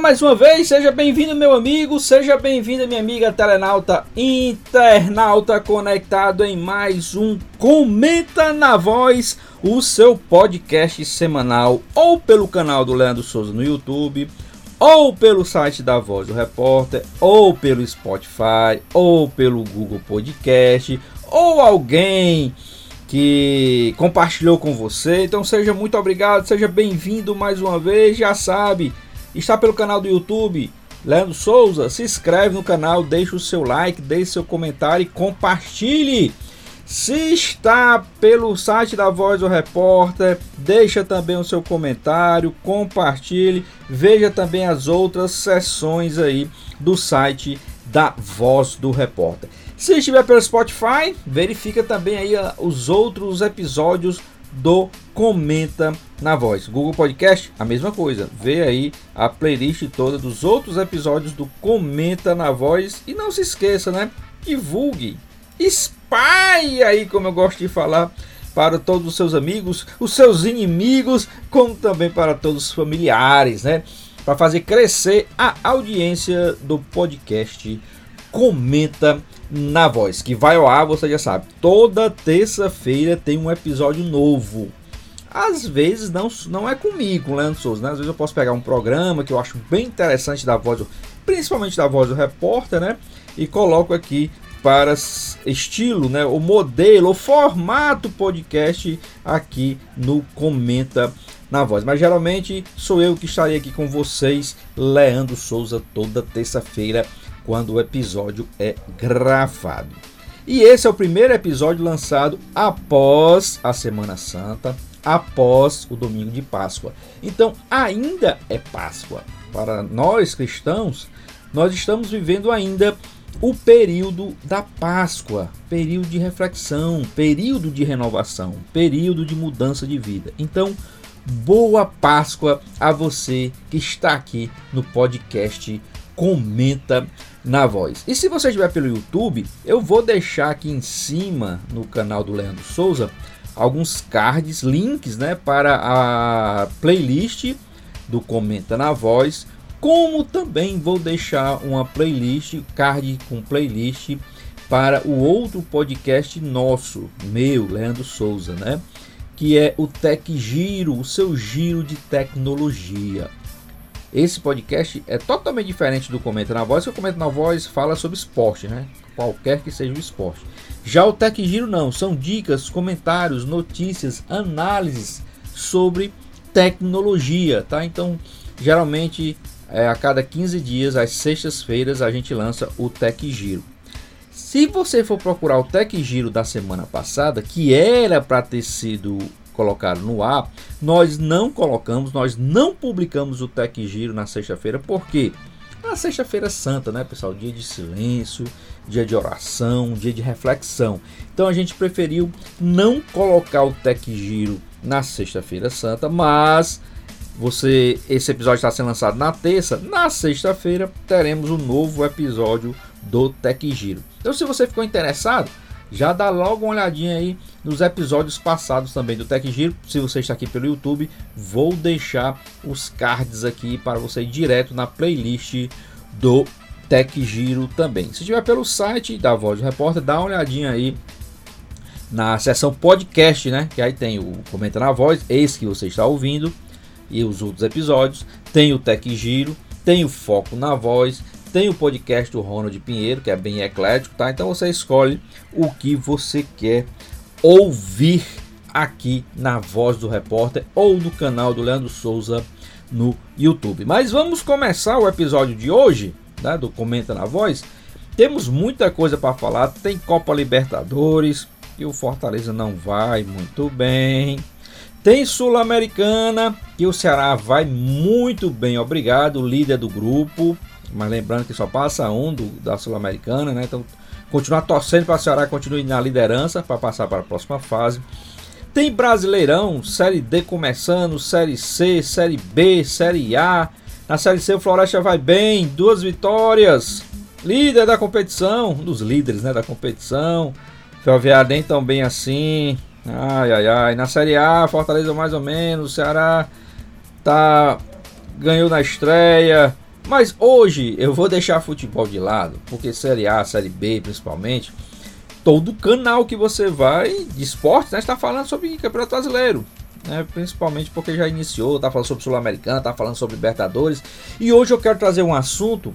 Mais uma vez, seja bem-vindo meu amigo, seja bem-vinda minha amiga telenauta, internauta conectado em mais um Comenta na Voz, o seu podcast semanal, ou pelo canal do Leandro Souza no YouTube, ou pelo site da Voz do Repórter, ou pelo Spotify, ou pelo Google Podcast, ou alguém que compartilhou com você. Então seja muito obrigado, seja bem-vindo mais uma vez, já sabe Está pelo canal do YouTube Leandro Souza, se inscreve no canal, deixa o seu like, deixe seu comentário e compartilhe. Se está pelo site da Voz do Repórter, deixa também o seu comentário, compartilhe, veja também as outras sessões aí do site da Voz do Repórter. Se estiver pelo Spotify, verifica também aí ah, os outros episódios do Comenta na Voz. Google Podcast, a mesma coisa. Vê aí a playlist toda dos outros episódios do Comenta na Voz. E não se esqueça, né? Divulgue, espalhe aí, como eu gosto de falar, para todos os seus amigos, os seus inimigos, como também para todos os familiares, né? Para fazer crescer a audiência do podcast Comenta na Voz, que vai ao ar, você já sabe. Toda terça-feira tem um episódio novo. Às vezes não, não é comigo, Leandro Souza, né? Às vezes eu posso pegar um programa que eu acho bem interessante da voz, principalmente da voz do repórter, né? E coloco aqui para estilo, né? O modelo, o formato podcast aqui no Comenta na Voz. Mas geralmente sou eu que estarei aqui com vocês, Leandro Souza, toda terça-feira, quando o episódio é gravado. E esse é o primeiro episódio lançado após a Semana Santa, após o domingo de Páscoa. Então, ainda é Páscoa. Para nós cristãos, nós estamos vivendo ainda o período da Páscoa, período de reflexão, período de renovação, período de mudança de vida. Então, boa Páscoa a você que está aqui no podcast Comenta na Voz. E se você estiver pelo YouTube, eu vou deixar aqui em cima no canal do Leandro Souza alguns cards, links, né, para a playlist do Comenta na Voz, como também vou deixar uma playlist, card com playlist para o outro podcast nosso, meu, Leandro Souza, né? Que é o Tech Giro, o seu giro de tecnologia. Esse podcast é totalmente diferente do Comenta na Voz, que o Comenta na Voz fala sobre esporte, né? Qualquer que seja o esporte. Já o Tech Giro não, são dicas, comentários, notícias, análises sobre tecnologia, tá? Então, geralmente é, a cada 15 dias, às sextas-feiras, a gente lança o Tech Giro. Se você for procurar o Tech Giro da semana passada, que era para ter sido colocado no ar, nós não colocamos, nós não publicamos o Tech Giro na sexta-feira, por quê? Na sexta-feira santa, né, pessoal? Dia de silêncio, dia de oração, dia de reflexão. Então a gente preferiu não colocar o Tech Giro na sexta-feira santa, mas você esse episódio está sendo lançado na terça, na sexta-feira teremos um novo episódio do Tech Giro. Então se você ficou interessado, já dá logo uma olhadinha aí nos episódios passados também do Tech Giro. Se você está aqui pelo YouTube, vou deixar os cards aqui para você ir direto na playlist do Tech Giro também. Se estiver pelo site da Voz do Repórter, dá uma olhadinha aí na seção podcast, né? Que aí tem o Comenta na Voz, esse que você está ouvindo, e os outros episódios. Tem o Tech Giro, tem o Foco na Voz, tem o podcast do Ronald Pinheiro, que é bem eclético, tá? Então você escolhe o que você quer ouvir aqui na Voz do Repórter ou no canal do Leandro Souza no YouTube. Mas vamos começar o episódio de hoje, né, do Comenta na Voz. Temos muita coisa para falar. Tem Copa Libertadores, e o Fortaleza não vai muito bem. Tem Sul-Americana, que o Ceará vai muito bem, obrigado, líder do grupo. Mas lembrando que só passa um do, da Sul-Americana, né? Então, continuar torcendo para o Ceará continue na liderança para passar para a próxima fase. Tem Brasileirão, Série D começando, Série C, Série B, Série A. Na Série C o Floresta vai bem, duas vitórias. Líder da competição, um dos líderes né, da competição. Ferroviário nem tão bem assim. Ai, ai, ai. Na Série A, Fortaleza mais ou menos. O Ceará tá ganhou na estreia. Mas hoje eu vou deixar futebol de lado, porque Série A, Série B principalmente, todo canal que você vai de esporte né, está falando sobre Campeonato Brasileiro. Né, principalmente porque já iniciou, está falando sobre Sul-Americana, está falando sobre Libertadores. E hoje eu quero trazer um assunto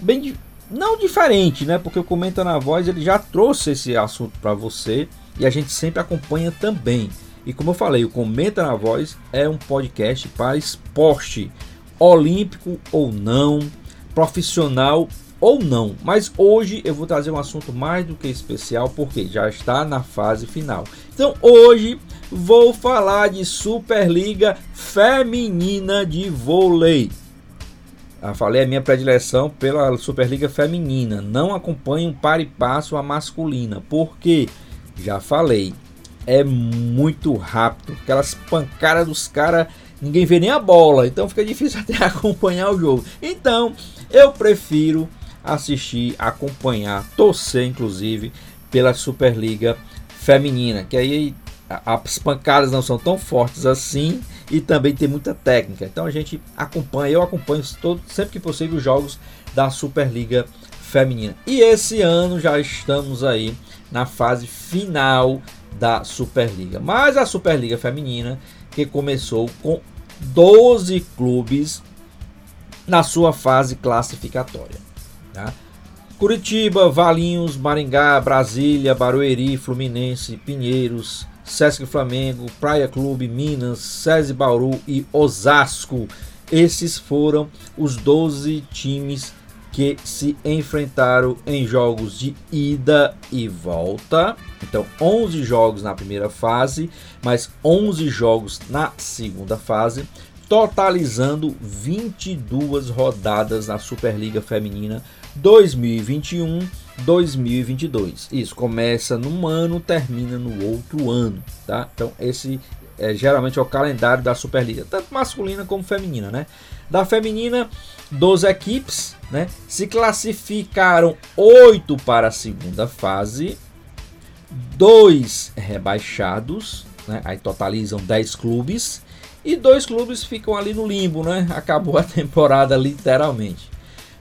bem não diferente, né? Porque o Comenta na Voz ele já trouxe esse assunto para você e a gente sempre acompanha também. E como eu falei, o Comenta na Voz é um podcast para esporte, olímpico ou não, profissional ou não. Mas hoje eu vou trazer um assunto mais do que especial porque já está na fase final. Então hoje vou falar de Superliga Feminina de Vôlei. Eu falei a minha predileção pela Superliga Feminina. Não acompanho um par e passo a masculina. Porque, já falei, é muito rápido. Aquelas pancadas dos caras, ninguém vê nem a bola. Então fica difícil até acompanhar o jogo. Então, eu prefiro assistir, acompanhar, torcer inclusive pela Superliga Feminina, que aí as pancadas não são tão fortes assim e também tem muita técnica. Então a gente acompanha, eu acompanho todo, sempre que possível os jogos da Superliga Feminina. E esse ano já estamos aí na fase final da Superliga. Mas a Superliga Feminina que começou com 12 clubes na sua fase classificatória. Tá? Curitiba, Valinhos, Maringá, Brasília, Barueri, Fluminense, Pinheiros, Sesc Flamengo, Praia Clube, Minas, SESI Bauru e Osasco. Esses foram os 12 times que se enfrentaram em jogos de ida e volta. Então, 11 jogos na primeira fase, mais 11 jogos na segunda fase, totalizando 22 rodadas na Superliga Feminina 2021 2022. Isso começa num ano, termina no outro ano, tá? Então esse é, geralmente é o calendário da Superliga, tanto masculina como feminina, né? Da feminina, 12 equipes, né? Se classificaram 8 para a segunda fase, dois rebaixados, né? Aí totalizam 10 clubes e dois clubes ficam ali no limbo, né? Acabou a temporada literalmente.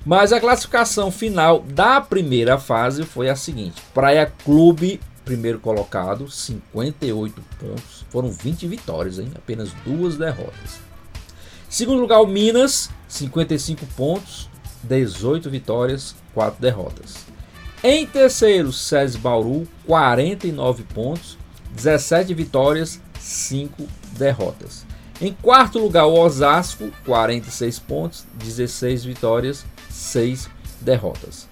Mas a classificação final da primeira fase foi a seguinte: Praia Clube, primeiro colocado, 58 pontos. Foram 20 vitórias, hein? apenas duas derrotas. Segundo lugar, o Minas, 55 pontos, 18 vitórias, 4 derrotas. Em terceiro, SES Bauru, 49 pontos, 17 vitórias, 5 derrotas. Em quarto lugar, o Osasco, 46 pontos, 16 vitórias, 6 derrotas.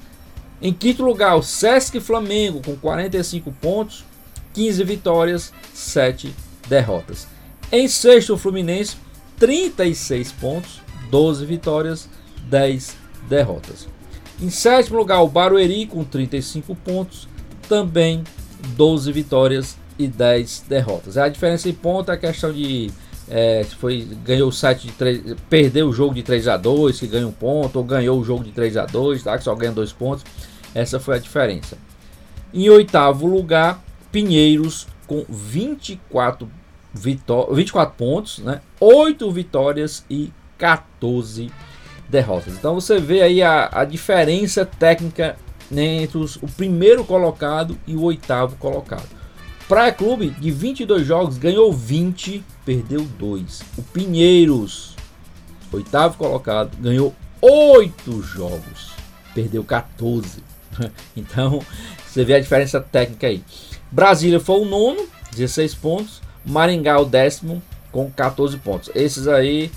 Em quinto lugar, o Sesc Flamengo com 45 pontos, 15 vitórias, 7 derrotas. Em sexto, o Fluminense, 36 pontos, 12 vitórias, 10 derrotas. Em sétimo lugar, o Barueri com 35 pontos, também 12 vitórias e 10 derrotas. A diferença em ponto é a questão de é, foi, ganhou o site de 3, perdeu o jogo de 3 a 2 que ganha um ponto, ou ganhou o jogo de 3 a 2 tá, que só ganha dois pontos. Essa foi a diferença. Em oitavo lugar, Pinheiros com 24, vitó 24 pontos, né? 8 vitórias e 14 derrotas. Então você vê aí a, a diferença técnica entre os, o primeiro colocado e o oitavo colocado. Praia Clube, de 22 jogos, ganhou 20, perdeu 2. O Pinheiros, oitavo colocado, ganhou 8 jogos, perdeu 14. Então, você vê a diferença técnica aí. Brasília foi o nono, 16 pontos. Maringá o décimo com 14 pontos. Esses aí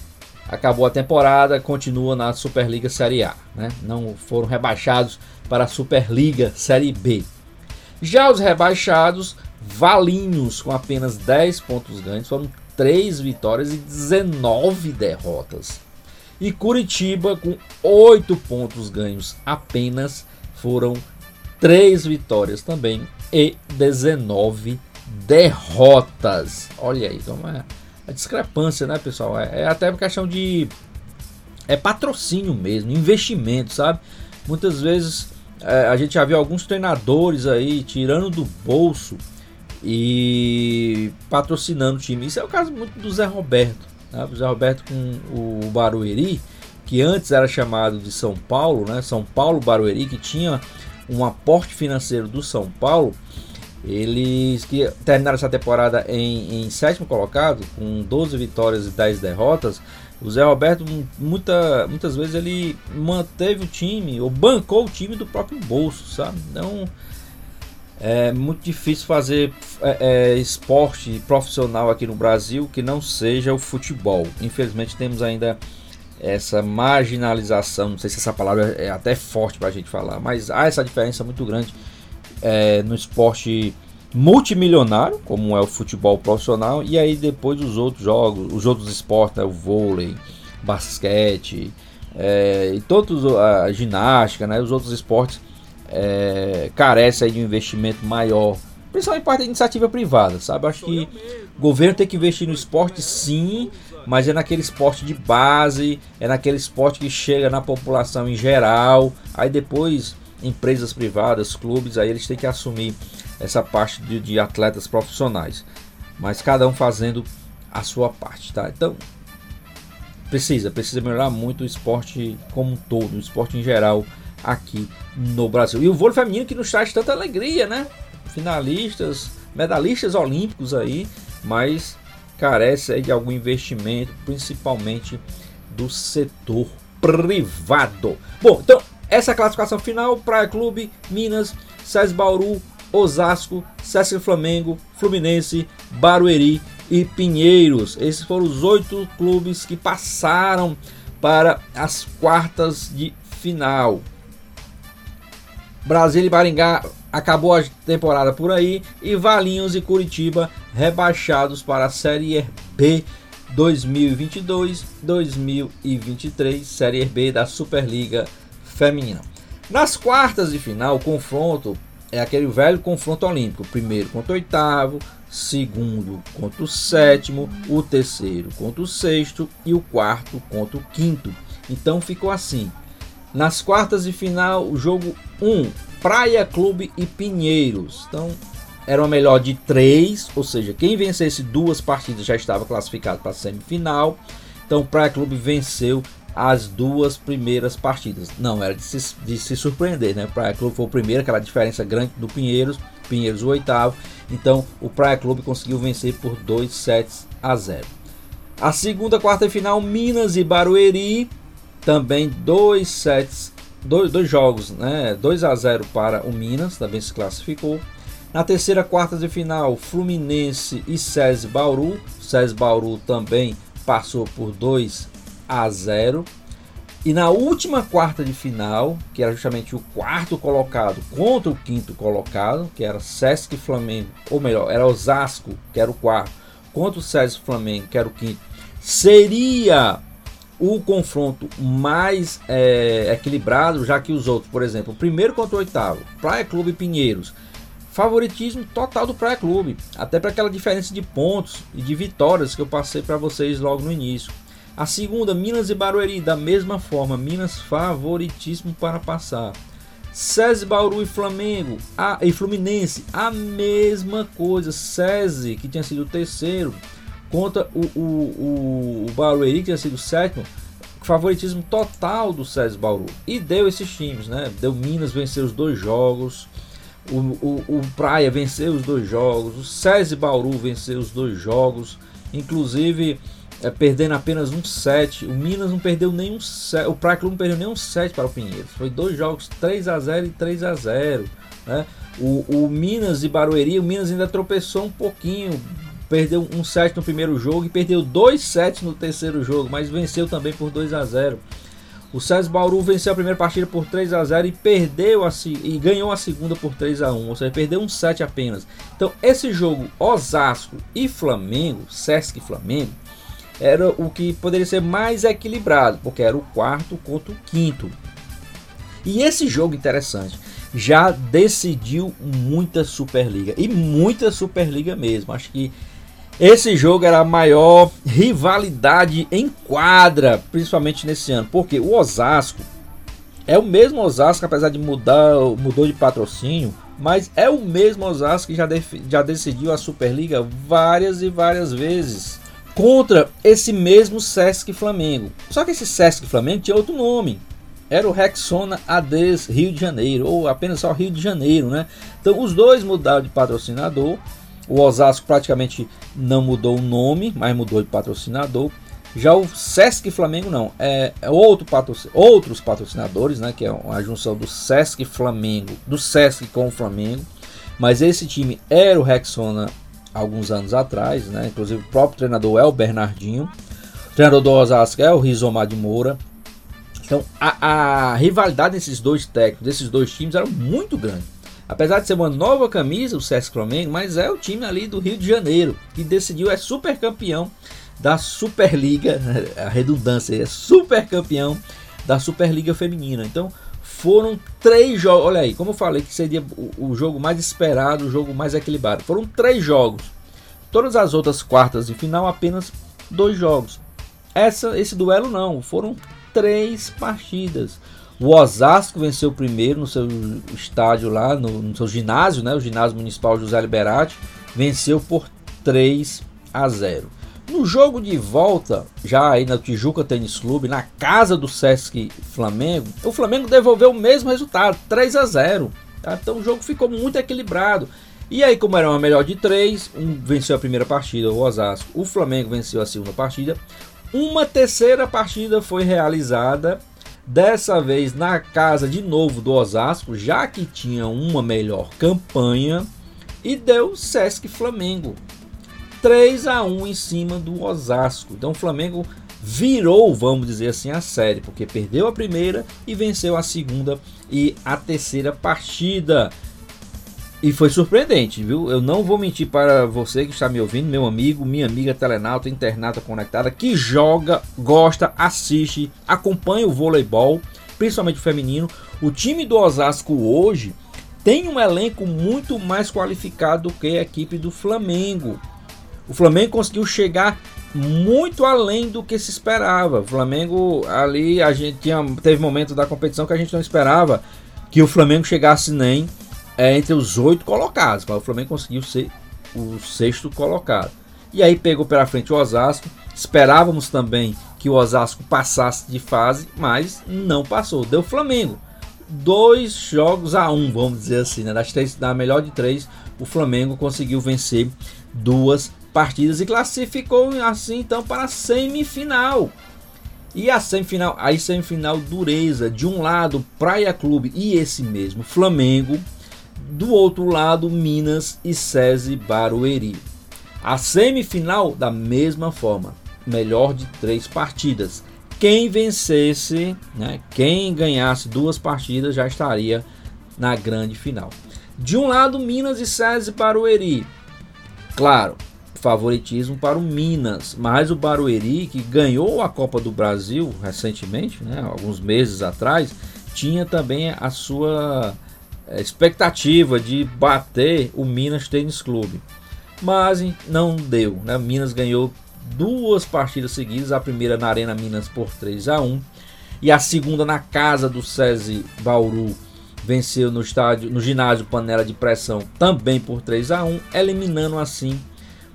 acabou a temporada, continua na Superliga Série A, né? Não foram rebaixados para a Superliga Série B. Já os rebaixados, Valinhos com apenas 10 pontos ganhos, foram 3 vitórias e 19 derrotas. E Curitiba com 8 pontos ganhos apenas, foram 3 vitórias também e 19 derrotas. Olha aí, então é a discrepância, né, pessoal? É, é até questão de é patrocínio mesmo, investimento, sabe? Muitas vezes é, a gente já viu alguns treinadores aí tirando do bolso e patrocinando o time. Isso é o caso muito do Zé Roberto. Né? O Zé Roberto com o Barueri, que antes era chamado de São Paulo, né? São Paulo Barueri, que tinha um aporte financeiro do São Paulo eles que terminaram essa temporada em, em sétimo colocado, com 12 vitórias e 10 derrotas. O Zé Roberto, muita, muitas vezes, ele manteve o time, ou bancou o time do próprio bolso, sabe? Então, é muito difícil fazer é, é, esporte profissional aqui no Brasil que não seja o futebol. Infelizmente, temos ainda essa marginalização. Não sei se essa palavra é até forte para a gente falar, mas há essa diferença muito grande é, no esporte multimilionário, como é o futebol profissional, e aí depois os outros jogos, os outros esportes, né, o vôlei, basquete, é, e todos a ginástica, né, os outros esportes é, carecem de um investimento maior, principalmente parte da iniciativa privada, sabe? Acho que o governo tem que investir no esporte sim, mas é naquele esporte de base, é naquele esporte que chega na população em geral, aí depois empresas privadas, clubes, aí eles têm que assumir essa parte de, de atletas profissionais. Mas cada um fazendo a sua parte, tá? Então, precisa, precisa melhorar muito o esporte como um todo, o esporte em geral aqui no Brasil. E o vôlei feminino que nos traz tanta alegria, né? Finalistas, medalhistas olímpicos aí, mas carece de algum investimento, principalmente do setor privado. Bom, então essa é classificação final: Praia Clube, Minas, SES Bauru, Osasco, Sesc Flamengo, Fluminense, Barueri e Pinheiros. Esses foram os oito clubes que passaram para as quartas de final. Brasília e Maringá acabou a temporada por aí e Valinhos e Curitiba rebaixados para a Série B 2022-2023, Série B da Superliga feminina. Nas quartas de final, o confronto é aquele velho confronto olímpico: primeiro contra o oitavo, segundo contra o sétimo, o terceiro contra o sexto e o quarto contra o quinto. Então ficou assim. Nas quartas de final, o jogo 1, um, Praia Clube e Pinheiros. Então era uma melhor de três, ou seja, quem vencesse duas partidas já estava classificado para a semifinal. Então, Praia Clube venceu as duas primeiras partidas. Não era de se, de se surpreender, né? O Praia Clube foi o primeiro, aquela diferença grande do Pinheiros, Pinheiros o oitavo. Então o Praia Clube conseguiu vencer por 2 sets a 0. A segunda quarta final, Minas e Barueri, também dois sets, dois, dois jogos, né? 2 a 0 para o Minas, também se classificou. Na terceira quarta de final, Fluminense e SESI Bauru. SESI Bauru também passou por 2 a 0. E na última quarta de final, que era justamente o quarto colocado contra o quinto colocado, que era Sesc Flamengo, ou melhor, era Osasco, que era o quarto, contra o Sesc Flamengo, que era o quinto, seria o confronto mais é, equilibrado, já que os outros, por exemplo, o primeiro contra o oitavo, Praia Clube Pinheiros, favoritismo total do Praia Clube, até para aquela diferença de pontos e de vitórias que eu passei para vocês logo no início. A segunda, Minas e Barueri, da mesma forma, Minas favoritíssimo para passar. SESI, Bauru e Flamengo a, e Fluminense, a mesma coisa. SESI, que tinha sido o terceiro, contra o, o, o, o Barueri, que tinha sido o sétimo. Favoritismo total do SESI Bauru. E deu esses times, né? Deu Minas vencer os dois jogos. O, o, o Praia venceu os dois jogos. O SESI Bauru venceu os dois jogos. Inclusive é, perdendo apenas um set. O Minas não perdeu nenhum set. O Praia não perdeu nenhum set para o Pinheiros. Foi dois jogos 3 a 0 e 3 a 0 né? o, o Minas e Barueri, o Minas ainda tropeçou um pouquinho, perdeu um set no primeiro jogo e perdeu dois sets no terceiro jogo, mas venceu também por 2 a 0. O César Bauru venceu a primeira partida por 3 a 0 e perdeu a, e ganhou a segunda por 3 a 1, ou seja, perdeu um set apenas. Então, esse jogo Osasco e Flamengo, Sesc e Flamengo, era o que poderia ser mais equilibrado, porque era o quarto contra o quinto. E esse jogo interessante já decidiu muita Superliga e muita Superliga mesmo. Acho que esse jogo era a maior rivalidade em quadra, principalmente nesse ano, porque o Osasco é o mesmo Osasco, apesar de mudar, mudou de patrocínio, mas é o mesmo Osasco que já, já decidiu a Superliga várias e várias vezes contra esse mesmo Sesc Flamengo. Só que esse Sesc Flamengo tinha outro nome. Era o Rexona ADES Rio de Janeiro, ou apenas só Rio de Janeiro, né? Então os dois mudaram de patrocinador o Osasco praticamente não mudou o nome, mas mudou de patrocinador. Já o Sesc Flamengo não, é, é outro patrocin outros patrocinadores, né, que é a junção do Sesc Flamengo, do Sesc com o Flamengo. Mas esse time era o Rexona alguns anos atrás, né? Inclusive o próprio treinador é o Bernardinho. O treinador do Osasco é o Rizomar de Moura. Então a, a rivalidade desses dois técnicos, desses dois times era muito grande. Apesar de ser uma nova camisa, o Sesc Flamengo, mas é o time ali do Rio de Janeiro que decidiu é super campeão da Superliga, a redundância é super campeão da Superliga Feminina. Então foram três jogos, olha aí, como eu falei que seria o, o jogo mais esperado, o jogo mais equilibrado. Foram três jogos. Todas as outras quartas de final apenas dois jogos. Essa, esse duelo não, foram três partidas. O Osasco venceu o primeiro no seu estádio lá, no, no seu ginásio, né? O ginásio municipal José Liberati, venceu por 3 a 0. No jogo de volta, já aí na Tijuca Tênis Clube, na casa do Sesc Flamengo, o Flamengo devolveu o mesmo resultado, 3 a 0. Tá? Então o jogo ficou muito equilibrado. E aí, como era uma melhor de três, um venceu a primeira partida, o Osasco. O Flamengo venceu a segunda partida. Uma terceira partida foi realizada Dessa vez na casa de novo do Osasco, já que tinha uma melhor campanha, e deu Sesc Flamengo. 3 a 1 em cima do Osasco. Então o Flamengo virou, vamos dizer assim, a série, porque perdeu a primeira e venceu a segunda e a terceira partida. E foi surpreendente, viu? Eu não vou mentir para você que está me ouvindo, meu amigo, minha amiga telenauta, internata conectada, que joga, gosta, assiste, acompanha o voleibol, principalmente o feminino. O time do Osasco hoje tem um elenco muito mais qualificado do que a equipe do Flamengo. O Flamengo conseguiu chegar muito além do que se esperava. O Flamengo ali a gente tinha teve momentos da competição que a gente não esperava que o Flamengo chegasse nem é, entre os oito colocados, mas o Flamengo conseguiu ser o sexto colocado. E aí pegou pela frente o Osasco. Esperávamos também que o Osasco passasse de fase, mas não passou. Deu Flamengo. Dois jogos a um, vamos dizer assim, né? Das três, da melhor de três, o Flamengo conseguiu vencer duas partidas e classificou assim então para a semifinal. E a semifinal, aí semifinal dureza, de um lado Praia Clube e esse mesmo Flamengo, do outro lado, Minas e SESI Barueri. A semifinal, da mesma forma, melhor de três partidas. Quem vencesse, né, quem ganhasse duas partidas já estaria na grande final. De um lado, Minas e SESI Barueri. Claro, favoritismo para o Minas, mas o Barueri, que ganhou a Copa do Brasil recentemente, né, alguns meses atrás, tinha também a sua é, expectativa de bater o Minas Tênis Clube. Mas não deu. Né? Minas ganhou duas partidas seguidas, a primeira na Arena Minas por 3 a 1 e a segunda na casa do SESI Bauru venceu no estádio, no ginásio Panela de Pressão também por 3 a 1, eliminando assim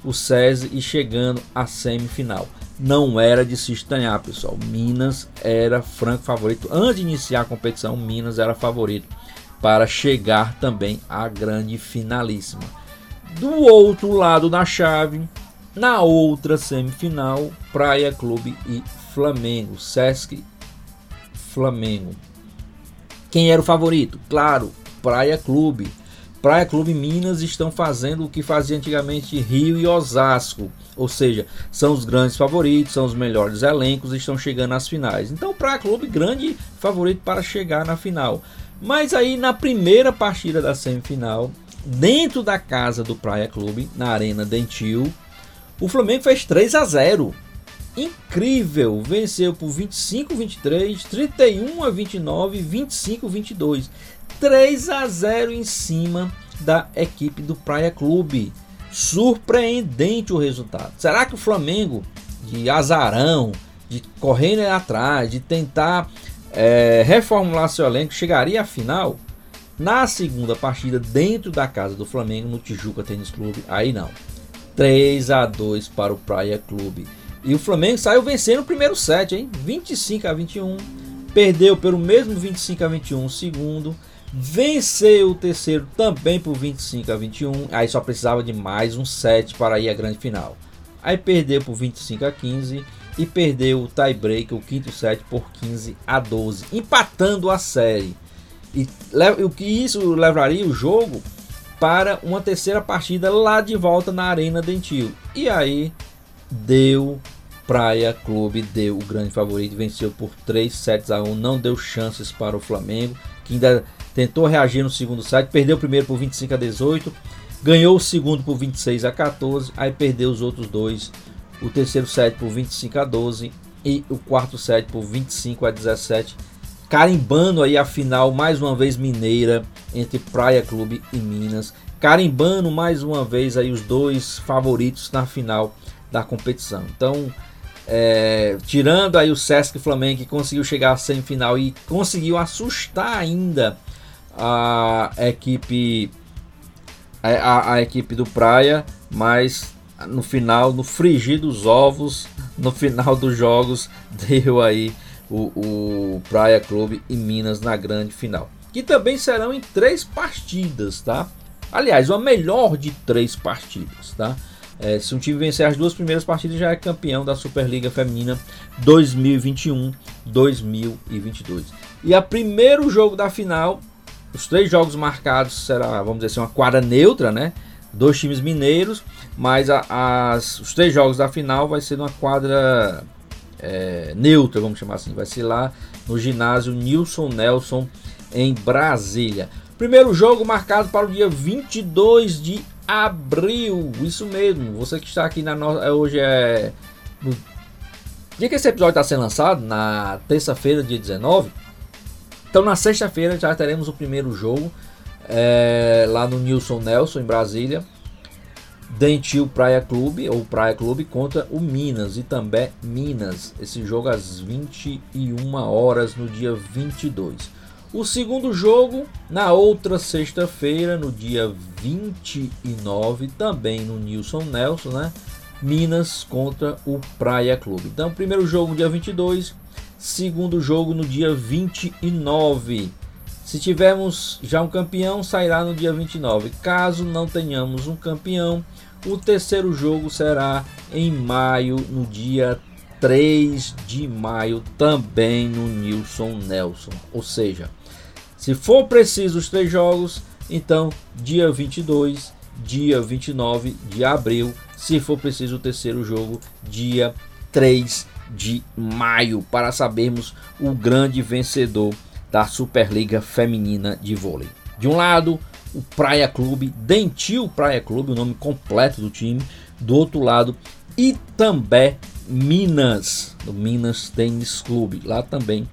o SESI e chegando à semifinal. Não era de se estranhar, pessoal. Minas era franco favorito. Antes de iniciar a competição, Minas era favorito para chegar também à grande finalíssima. Do outro lado da chave, na outra semifinal, Praia Clube e Flamengo, Sesc Flamengo. Quem era o favorito? Claro, Praia Clube. Praia Clube Minas estão fazendo o que fazia antigamente Rio e Osasco, ou seja, são os grandes favoritos, são os melhores elencos e estão chegando às finais. Então, Praia Clube grande favorito para chegar na final. Mas aí na primeira partida da semifinal, dentro da casa do Praia Clube, na Arena Dentil, o Flamengo fez 3 a 0. Incrível, venceu por 25 23, 31 a 29, 25 22. 3 a 0 em cima da equipe do Praia Clube. Surpreendente o resultado. Será que o Flamengo, de azarão, de correr atrás, de tentar é, reformular seu elenco, chegaria à final? Na segunda partida, dentro da casa do Flamengo, no Tijuca Tênis Clube, aí não. 3 a 2 para o Praia Clube. E o Flamengo saiu vencendo o primeiro set, hein? 25 a 21. Perdeu pelo mesmo 25 a 21 o segundo. Venceu o terceiro também por 25 a 21. Aí só precisava de mais um set para ir à grande final. Aí perdeu por 25 a 15 e perdeu o tie break, o quinto set, por 15 a 12, empatando a série. E o que isso levaria o jogo para uma terceira partida lá de volta na Arena Dentil. E aí deu Praia Clube, deu o grande favorito, venceu por 3 sets a 1, não deu chances para o Flamengo, que ainda tentou reagir no segundo set, perdeu o primeiro por 25 a 18, ganhou o segundo por 26 a 14, aí perdeu os outros dois o terceiro set por 25 a 12 e o quarto set por 25 a 17, carimbando aí a final mais uma vez mineira entre Praia Clube e Minas, carimbando mais uma vez aí os dois favoritos na final da competição. Então, é, tirando aí o Sesc Flamengo que conseguiu chegar à semifinal e conseguiu assustar ainda a equipe a, a equipe do Praia, mas no final, no frigir dos ovos, no final dos jogos, deu aí o, o Praia Clube e Minas na grande final. Que também serão em três partidas, tá? Aliás, uma melhor de três partidas, tá? É, se um time vencer as duas primeiras partidas, já é campeão da Superliga Feminina 2021-2022. E a primeiro jogo da final, os três jogos marcados será, vamos dizer assim, uma quadra neutra, né? Dois times mineiros mas a, as, os três jogos da final vai ser numa quadra é, neutra, vamos chamar assim. Vai ser lá no ginásio Nilson Nelson, em Brasília. Primeiro jogo marcado para o dia 22 de abril. Isso mesmo, você que está aqui na nossa. É, hoje é. No dia que esse episódio está sendo lançado, na terça-feira, dia 19. Então, na sexta-feira já teremos o primeiro jogo é, lá no Nilson Nelson, em Brasília. Dentil Praia Clube ou Praia Clube contra o Minas e também Minas. Esse jogo às 21 horas no dia 22. O segundo jogo na outra sexta-feira, no dia 29, também no Nilson Nelson, né? Minas contra o Praia Clube. Então, primeiro jogo dia 22, segundo jogo no dia 29. Se tivermos já um campeão, sairá no dia 29. Caso não tenhamos um campeão, o terceiro jogo será em maio, no dia 3 de maio, também no Nilson Nelson. Ou seja, se for preciso os três jogos, então dia 22, dia 29 de abril, se for preciso o terceiro jogo, dia 3 de maio, para sabermos o grande vencedor da Superliga Feminina de Vôlei. De um lado, o Praia Clube, Dentil Praia Clube, o nome completo do time. Do outro lado, Itambé Minas, do Minas Tênis Clube, lá também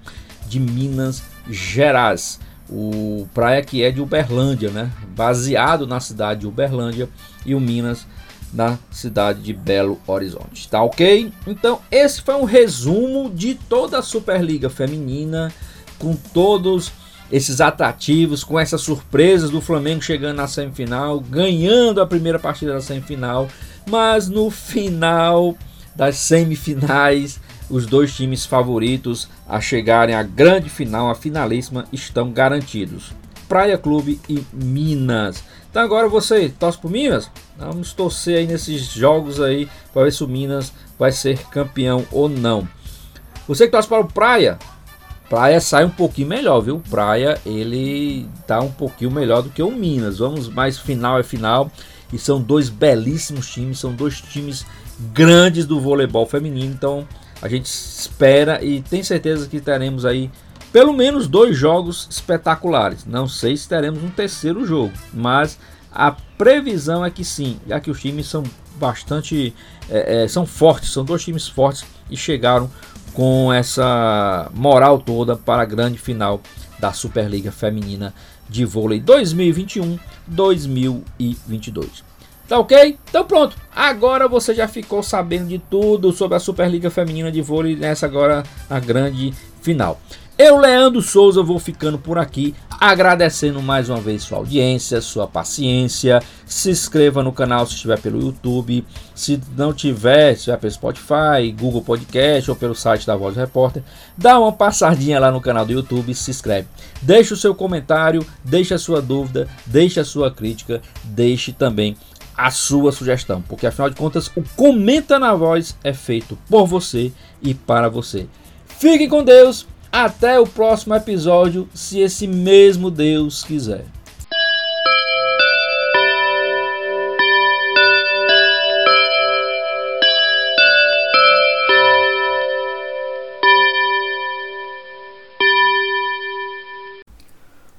de Minas Gerais. O Praia que é de Uberlândia, né? Baseado na cidade de Uberlândia e o Minas na cidade de Belo Horizonte. Tá ok? Então, esse foi um resumo de toda a Superliga Feminina com todos esses atrativos, com essas surpresas do Flamengo chegando na semifinal, ganhando a primeira partida da semifinal, mas no final das semifinais, os dois times favoritos a chegarem à grande final, a finalíssima, estão garantidos. Praia Clube e Minas. Então agora você torce pro Minas? Vamos torcer aí nesses jogos aí para ver se o Minas vai ser campeão ou não. Você que torce para o Praia, Praia sai um pouquinho melhor, viu? Praia ele tá um pouquinho melhor do que o Minas. Vamos mais final é final e são dois belíssimos times, são dois times grandes do voleibol feminino. Então a gente espera e tem certeza que teremos aí pelo menos dois jogos espetaculares. Não sei se teremos um terceiro jogo, mas a previsão é que sim, já que os times são bastante é, é, são fortes, são dois times fortes e chegaram com essa moral toda para a grande final da Superliga Feminina de Vôlei 2021-2022. Tá ok? Então pronto. Agora você já ficou sabendo de tudo sobre a Superliga Feminina de Vôlei nessa agora a grande final. Eu, Leandro Souza, vou ficando por aqui, agradecendo mais uma vez sua audiência, sua paciência. Se inscreva no canal se estiver pelo YouTube. Se não tiver, se estiver pelo Spotify, Google Podcast ou pelo site da Voz Repórter, dá uma passadinha lá no canal do YouTube e se inscreve. Deixe o seu comentário, deixe a sua dúvida, deixe a sua crítica, deixe também a sua sugestão, porque afinal de contas o Comenta na Voz é feito por você e para você. Fiquem com Deus até o próximo episódio, se esse mesmo Deus quiser.